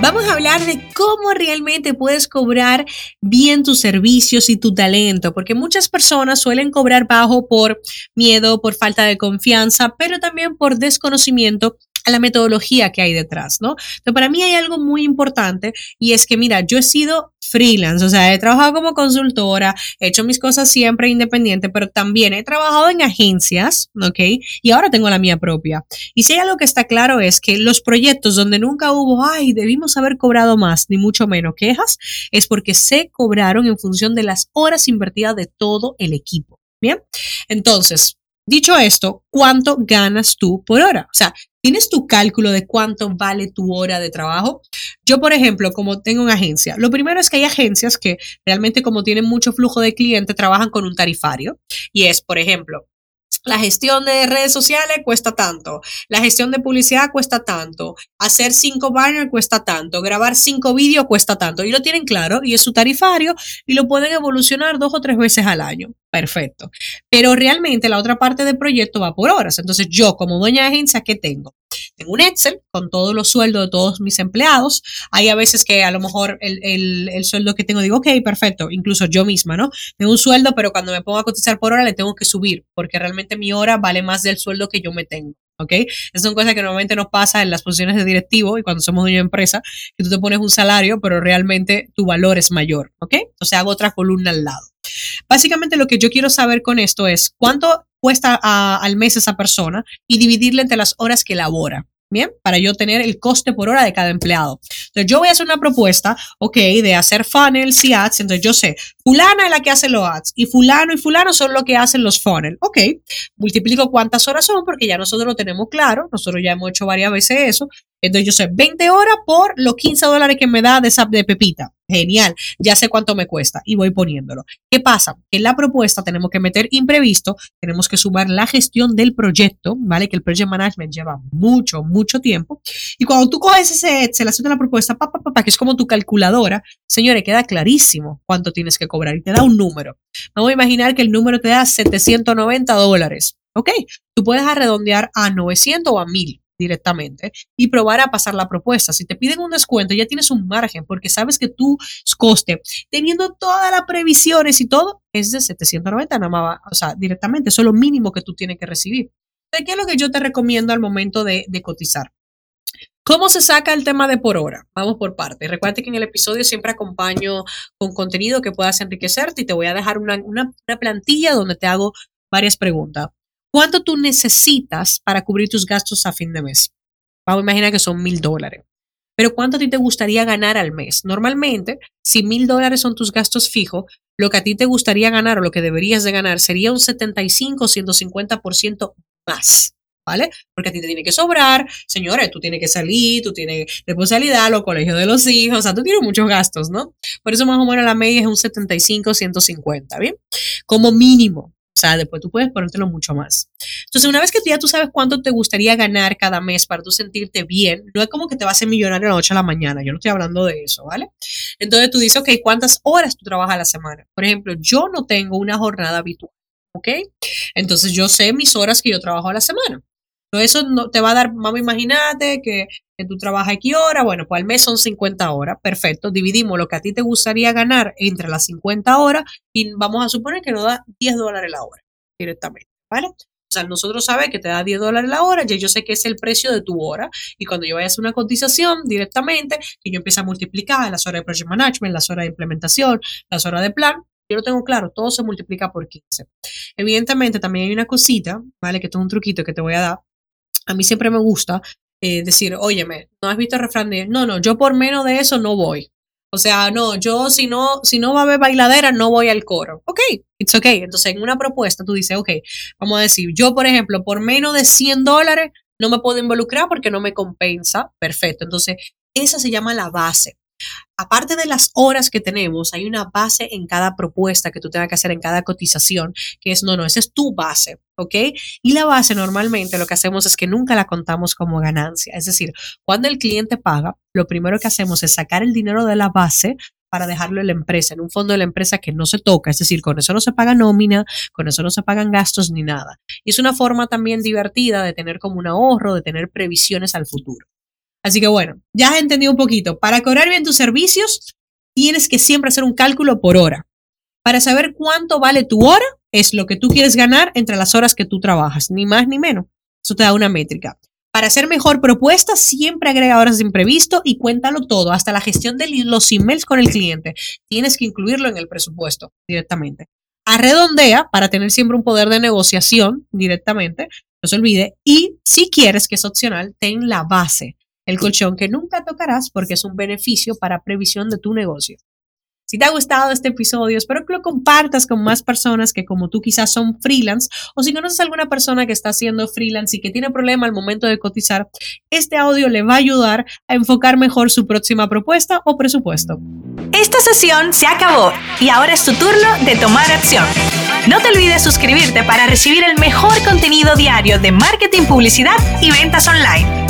Vamos a hablar de cómo realmente puedes cobrar bien tus servicios y tu talento, porque muchas personas suelen cobrar bajo por miedo, por falta de confianza, pero también por desconocimiento a la metodología que hay detrás, ¿no? Pero para mí hay algo muy importante y es que, mira, yo he sido freelance, o sea, he trabajado como consultora, he hecho mis cosas siempre independiente, pero también he trabajado en agencias, ¿ok? Y ahora tengo la mía propia. Y si hay algo que está claro es que los proyectos donde nunca hubo, ay, debimos haber cobrado más, ni mucho menos quejas, es porque se cobraron en función de las horas invertidas de todo el equipo. Bien, entonces, Dicho esto, ¿cuánto ganas tú por hora? O sea, ¿tienes tu cálculo de cuánto vale tu hora de trabajo? Yo, por ejemplo, como tengo una agencia, lo primero es que hay agencias que realmente como tienen mucho flujo de clientes, trabajan con un tarifario. Y es, por ejemplo, la gestión de redes sociales cuesta tanto, la gestión de publicidad cuesta tanto, hacer cinco banners cuesta tanto, grabar cinco vídeos cuesta tanto. Y lo tienen claro y es su tarifario y lo pueden evolucionar dos o tres veces al año. Perfecto. Pero realmente la otra parte del proyecto va por horas. Entonces yo como dueña de agencia, ¿qué tengo? Tengo un Excel con todos los sueldos de todos mis empleados. Hay a veces que a lo mejor el, el, sueldo que tengo digo, ok, perfecto, incluso yo misma, ¿no? Tengo un sueldo, pero cuando me pongo a cotizar por hora le tengo que subir, porque realmente mi hora vale más del sueldo que yo me tengo. ¿ok? Esas son cosas que normalmente nos pasa en las posiciones de directivo y cuando somos dueño de empresa, que tú te pones un salario, pero realmente tu valor es mayor, ¿ok? Entonces hago otra columna al lado. Básicamente lo que yo quiero saber con esto es cuánto cuesta al mes esa persona y dividirle entre las horas que labora. Bien, para yo tener el coste por hora de cada empleado. Entonces, yo voy a hacer una propuesta, ok, de hacer funnels y ads. Entonces, yo sé, fulana es la que hace los ads y fulano y fulano son los que hacen los funnels. Ok, multiplico cuántas horas son porque ya nosotros lo tenemos claro. Nosotros ya hemos hecho varias veces eso. Entonces, yo sé 20 horas por los 15 dólares que me da de, de Pepita genial, ya sé cuánto me cuesta y voy poniéndolo. ¿Qué pasa? En la propuesta tenemos que meter imprevisto, tenemos que sumar la gestión del proyecto, ¿vale? Que el project management lleva mucho, mucho tiempo. Y cuando tú coges ese Excel, haces la propuesta, papá, papá, que es como tu calculadora, señores, queda clarísimo cuánto tienes que cobrar y te da un número. Vamos a imaginar que el número te da 790 dólares. ¿Ok? Tú puedes redondear a 900 o a 1000 directamente y probar a pasar la propuesta. Si te piden un descuento, ya tienes un margen porque sabes que tu coste, teniendo todas las previsiones y todo, es de 790 nada más, o sea, directamente, eso es lo mínimo que tú tienes que recibir. ¿Qué es lo que yo te recomiendo al momento de, cotizar? ¿Cómo se saca el tema de por hora? Vamos por partes. Recuerda que en el episodio siempre acompaño con contenido que puedas enriquecerte y te voy a dejar una, una plantilla donde te hago varias preguntas. ¿Cuánto tú necesitas para cubrir tus gastos a fin de mes? Vamos a imaginar que son mil dólares. Pero ¿cuánto a ti te gustaría ganar al mes? Normalmente, si mil dólares son tus gastos fijos, lo que a ti te gustaría ganar o lo que deberías de ganar sería un 75 150% más. ¿Vale? Porque a ti te tiene que sobrar, señores, tú tienes que salir, tú tienes responsabilidad, los colegios de los hijos, o sea, tú tienes muchos gastos, ¿no? Por eso más o menos la media es un 75, 150, ¿bien? Como mínimo, sea, después tú puedes ponértelo mucho más. Entonces, una vez que ya tú sabes cuánto te gustaría ganar cada mes para tú sentirte bien, no es como que te vas a ser millonario a la noche a la mañana. Yo no estoy hablando de eso, ¿vale? Entonces tú dices, ok, ¿cuántas horas tú trabajas a la semana? Por ejemplo, yo no tengo una jornada habitual, ¿ok? Entonces yo sé mis horas que yo trabajo a la semana. Pero eso no te va a dar, vamos, imagínate que, que tú trabajas aquí hora, bueno, pues al mes son 50 horas, perfecto, dividimos lo que a ti te gustaría ganar entre las 50 horas y vamos a suponer que nos da 10 dólares la hora directamente, ¿vale? O sea, nosotros sabemos que te da 10 dólares la hora, ya yo sé que es el precio de tu hora. Y cuando yo vaya a hacer una cotización directamente, y yo empiezo a multiplicar las horas de project management, las horas de implementación, las horas de plan, yo lo tengo claro, todo se multiplica por 15. Evidentemente, también hay una cosita, ¿vale? Que esto es un truquito que te voy a dar, a mí siempre me gusta eh, decir, óyeme, ¿no has visto el refrán no, no, yo por menos de eso no voy? O sea, no, yo si no, si no va a haber bailadera, no voy al coro. Ok, it's ok. Entonces, en una propuesta tú dices, ok, vamos a decir, yo, por ejemplo, por menos de 100 dólares no me puedo involucrar porque no me compensa. Perfecto. Entonces, esa se llama la base. Aparte de las horas que tenemos, hay una base en cada propuesta que tú tengas que hacer en cada cotización, que es, no, no, esa es tu base, ¿ok? Y la base normalmente lo que hacemos es que nunca la contamos como ganancia. Es decir, cuando el cliente paga, lo primero que hacemos es sacar el dinero de la base para dejarlo en la empresa, en un fondo de la empresa que no se toca, es decir, con eso no se paga nómina, con eso no se pagan gastos ni nada. Y es una forma también divertida de tener como un ahorro, de tener previsiones al futuro. Así que bueno, ya has entendido un poquito. Para cobrar bien tus servicios, tienes que siempre hacer un cálculo por hora. Para saber cuánto vale tu hora, es lo que tú quieres ganar entre las horas que tú trabajas, ni más ni menos. Eso te da una métrica. Para hacer mejor propuesta, siempre agrega horas de imprevisto y cuéntalo todo, hasta la gestión de los emails con el cliente. Tienes que incluirlo en el presupuesto directamente. Arredondea para tener siempre un poder de negociación directamente, no se olvide. Y si quieres, que es opcional, ten la base el colchón que nunca tocarás porque es un beneficio para previsión de tu negocio. Si te ha gustado este episodio, espero que lo compartas con más personas que como tú quizás son freelance o si conoces a alguna persona que está haciendo freelance y que tiene problema al momento de cotizar, este audio le va a ayudar a enfocar mejor su próxima propuesta o presupuesto. Esta sesión se acabó y ahora es tu turno de tomar acción. No te olvides suscribirte para recibir el mejor contenido diario de marketing, publicidad y ventas online.